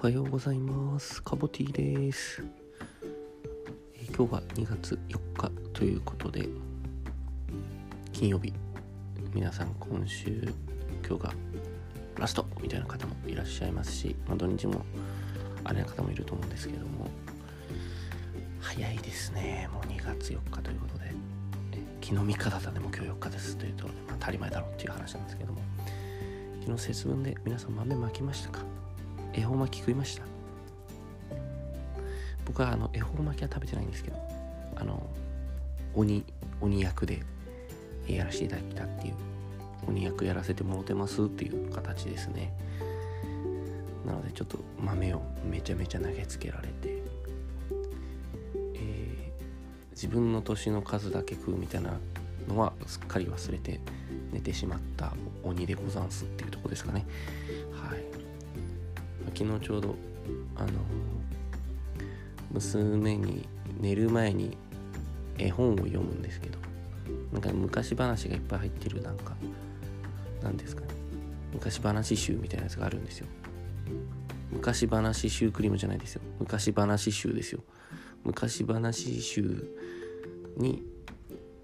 おはようございます。カボティです。えー今日は2月4日ということで、金曜日、皆さん今週、今日がラストみたいな方もいらっしゃいますし、まあ、土日もあれな方もいると思うんですけども、早いですね。もう2月4日ということで、えー昨日3日だったんで、もう今日4日ですというと、まあ、当たり前だろうっていう話なんですけども、昨日節分で皆さん豆まきましたか？恵方巻き食いました？僕はあの恵方巻きは食べてないんですけどあの鬼鬼役でやらせていただいたっていう鬼役やらせてもろてますっていう形ですね。なのでちょっと豆をめちゃめちゃ投げつけられて、えー自分の年の数だけ食うみたいなのはすっかり忘れて寝てしまった鬼でござんすっていうとこですかね。はい。昨日ちょうどあの娘に寝る前に絵本を読むんですけどなんか昔話がいっぱい入ってるなんかなんですかね。昔話集みたいなやつがあるんですよ。昔話シュークリームじゃないですよ。昔話集ですよ。昔話集に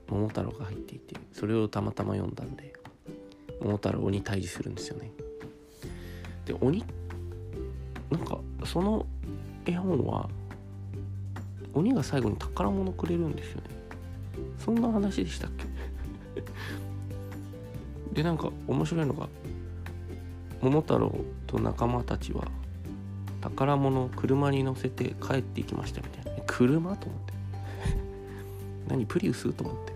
桃太郎が入っていてそれをたまたま読んだんで桃太郎に対峙するんですよね。で鬼なんかその絵本は鬼が最後に宝物くれるんですよね。そんな話でしたっけ？でなんか面白いのが桃太郎と仲間たちは宝物を車に乗せて帰っていきましたみたいな。車？と思って。何プリウス？と思って。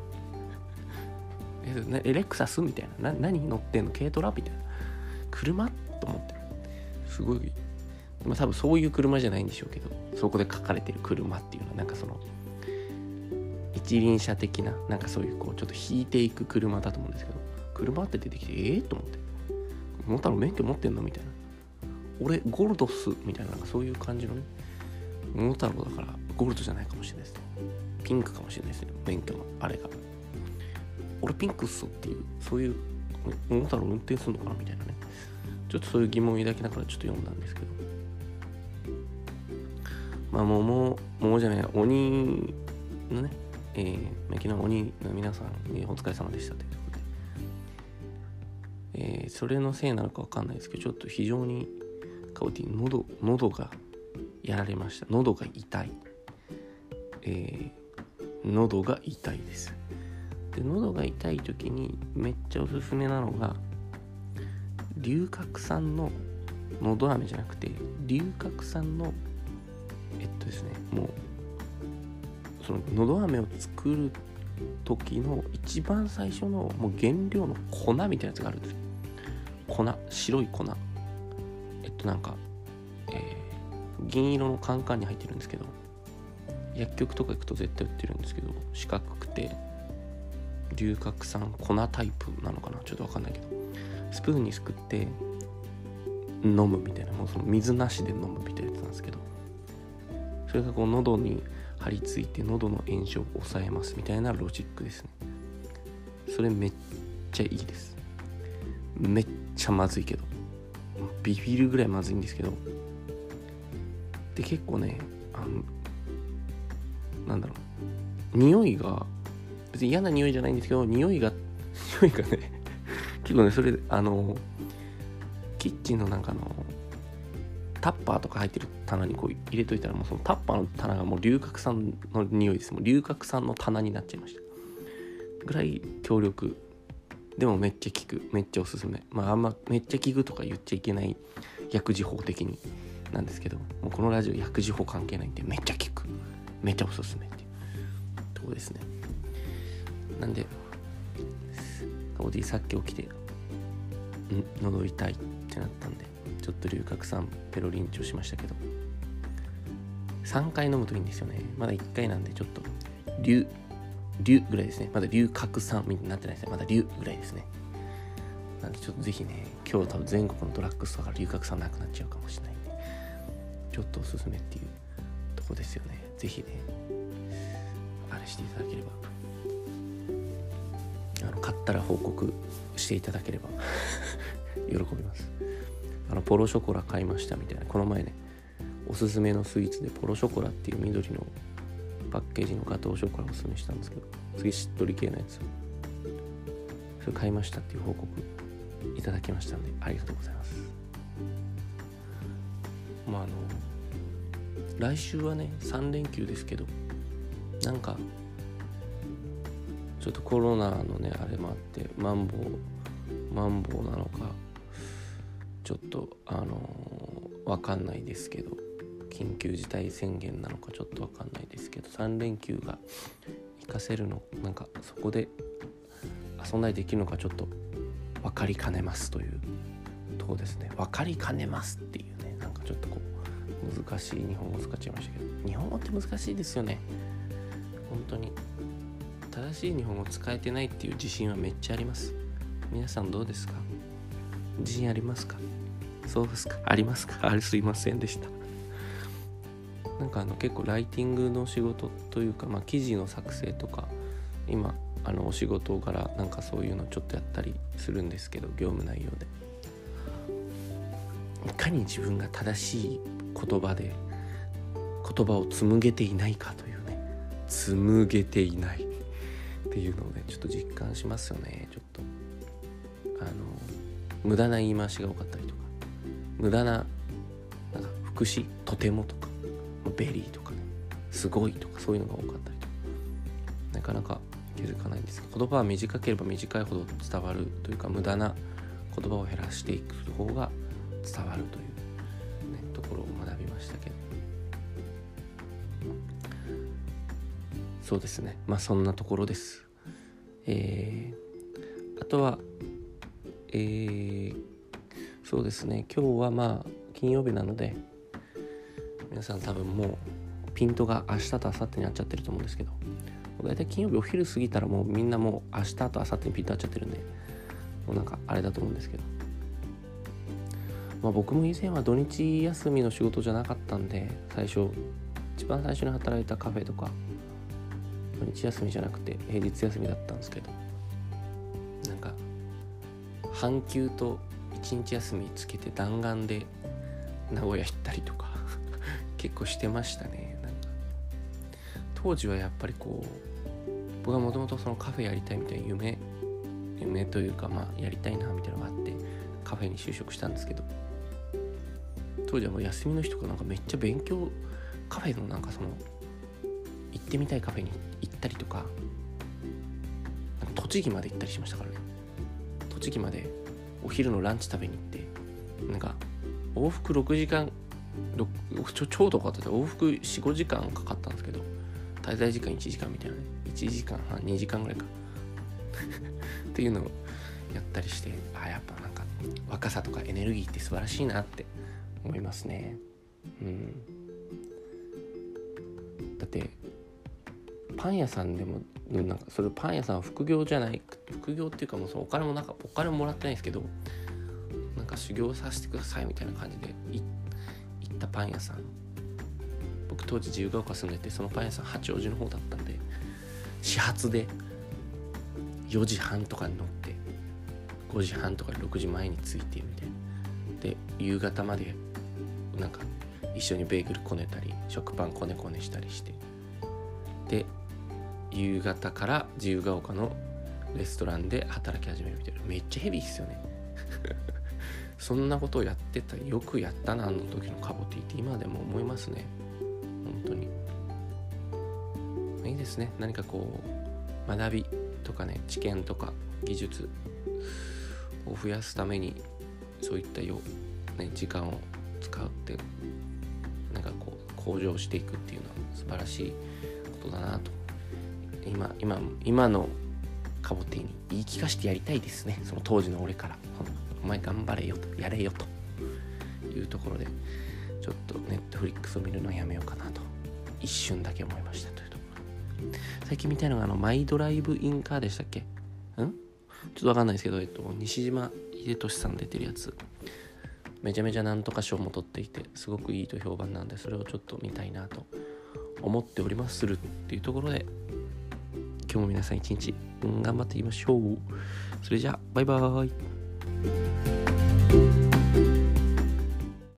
えエレクサス？みたいな。な何乗ってんの？軽トラ？みたいな。車？と思って。すごいまあ多分そういう車じゃないんでしょうけどそこで書かれてる車っていうのはなんかその一輪車的ななんかそういうこうちょっと引いていく車だと思うんですけど車って出てきてええと思って。桃太郎免許持ってんのみたいな。俺ゴルドっすみたいななんかそういう感じのね桃太郎だからゴールドじゃないかもしれないですね。ピンクかもしれないですね免許のあれが。俺ピンクっすっていうそういう桃太郎運転するのかなみたいなね。ちょっとそういう疑問を抱きながらちょっと読んだんですけど。まあ桃桃じゃない鬼のねえー、昨日鬼の皆さん、えーお疲れ様でしたというころで、えーそれのせいなのかわかんないですけどちょっと非常にカオティ喉喉がやられました。喉が痛い。えー喉が痛いです。で喉が痛い時にめっちゃおすすめなのが龍角散ののど飴じゃなくて龍角散のえっとですねもうそののど飴を作る時の一番最初のもう原料の粉みたいなやつがあるんですよ。粉白い粉。えっとなんか、えー銀色のカンカンに入ってるんですけど薬局とか行くと絶対売ってるんですけど四角くて龍角散粉タイプなのかな？ちょっとわかんないけど。スプーンにすくって飲むみたいなもうその水なしで飲むみたいなやつなんですけど。それがこう喉に張り付いて喉の炎症を抑えますみたいなロジックですね。それめっちゃいいです。めっちゃまずいけど。ビビるぐらいまずいんですけど。で結構ねあのなんだろう。匂いが別に嫌な匂いじゃないんですけど匂いが 匂いがね結構ねそれあのキッチンのなんかのタッパーとか入ってる棚にこう入れといたらもうそのタッパーの棚がもう龍角散の匂いです。もう龍角散の棚になっちゃいました。ぐらい強力。でもめっちゃ効く。めっちゃおすすめまああんまめっちゃ効くとか言っちゃいけない薬事法的になんですけどもうこのラジオ薬事法関係ないんでめっちゃ効く。めっちゃおすすめっていうとこですね。なんでカボディさっき起きてん喉痛いってなったんで。ちょっと龍角散ペロリンチョしましたけど。3回飲むといいんですよね。まだ1回なんでちょっと。龍龍ぐらいですね。まだ龍角散みたいになってないですね。まだ龍ぐらいですね。なんでちょっとぜひね今日多分全国のドラッグストアから龍角散なくなっちゃうかもしれないんで。ちょっとおすすめっていうとこですよね。ぜひねあれしていただければ。あの買ったら報告していただければ。喜びます。あのポロショコラ買いましたみたいなこの前ねおすすめのスイーツでポロショコラっていう緑のパッケージのガトーショコラをおすすめしたんですけど次しっとり系のやつそれ買いましたっていう報告いただきましたんでありがとうございます。まああの来週はね3連休ですけどなんかちょっとコロナのねあれもあってマンボウマンボウなのかちょっとあのわかんないですけど緊急事態宣言なのかちょっとわかんないですけど3連休が活かせるのなんかそこで遊んだりできるのかちょっと分かりかねますというとこですね。分かりかねますっていうねなんかちょっとこう難しい日本語使っちゃいましたけど。日本語って難しいですよね。本当に。正しい日本語使えてないっていう自信はめっちゃあります。皆さんどうですか？自信ありますか？そうですか？ありますか？あれすいませんでした。なんかあの結構ライティングの仕事というか、まあ、記事の作成とか今あのお仕事柄なんかそういうのちょっとやったりするんですけど業務内容で。いかに自分が正しい言葉で言葉を紡げていないかというね。紡げていないっていうのをねちょっと実感しますよね。無駄な言い回しが多かったりとか無駄ななんか副詞とてもとかvery とかねすごいとかそういうのが多かったりとか。なかなか気づかないんですけど言葉は短ければ短いほど伝わるというか無駄な言葉を減らしていく方が伝わるという、ね、ところを学びましたけど。そうですね。まあそんなところです。えー、あとはえー、そうですね。今日はまあ金曜日なので皆さん多分もうピントが明日と明後日になっちゃってると思うんですけど大体金曜日お昼過ぎたらもうみんなもう明日と明後日にピント合っちゃってるんでもうなんかあれだと思うんですけど。まあ僕も以前は土日休みの仕事じゃなかったんで最初一番最初に働いたカフェとか土日休みじゃなくて平日休みだったんですけど半休と一日休みつけて弾丸で名古屋行ったりとか 結構してましたね。なんか当時はやっぱりこう僕はもともとそのカフェやりたいみたいな夢夢というかまあやりたいなみたいなのがあってカフェに就職したんですけど当時はもう休みの日とかなんかめっちゃ勉強カフェのなんかその行ってみたいカフェに行ったりとか栃木まで行ったりしましたからね。栃木までお昼のランチ食べに行ってなんか往復6時間ちょちょうどかった。で往復45時間かかったんですけど滞在時間1時間みたいなね。1時間半2時間ぐらいか。っていうのをやったりしてあやっぱなんか若さとかエネルギーって素晴らしいなって思いますね。うん。だってパン屋さんでもなんかそれパン屋さんは副業じゃない副業っていうかもうそのお金もなんかお金もらってないんですけどなんか修行させてくださいみたいな感じで行ったパン屋さん。僕当時自由が丘住んでてそのパン屋さん八王子の方だったんで始発で4時半とかに乗って5時半とか6時前に着いてみたいな。で夕方までなんか一緒にベーグルこねたり食パンこねこねしたりして。で夕方から自由が丘のレストランで働き始めるみたいな。めっちゃヘビーっすよね。そんなことをやってたよくやったなあの時のカボティって今でも思いますね。本当に。いいですね。何かこう学びとかね知見とか技術を増やすためにそういったよ、ね、時間を使ってなんかこう向上していくっていうのは素晴らしいことだなと今今今のカボティに言い聞かせてやりたいですね。その当時の俺から。お前頑張れよと。やれよと。いうところでちょっとネットフリックスを見るのはやめようかなと。一瞬だけ思いましたというところ。最近見たいのがあのマイドライブインカーでしたっけ？ん？ちょっとわかんないですけど、えっと、西島秀俊さん出てるやつ。めちゃめちゃなんとか賞も取っていてすごくいいと評判なんでそれをちょっと見たいなと思っておりまするっていうところで今日も皆さん一日頑張っていきましょう。それじゃあ、バイバーイ。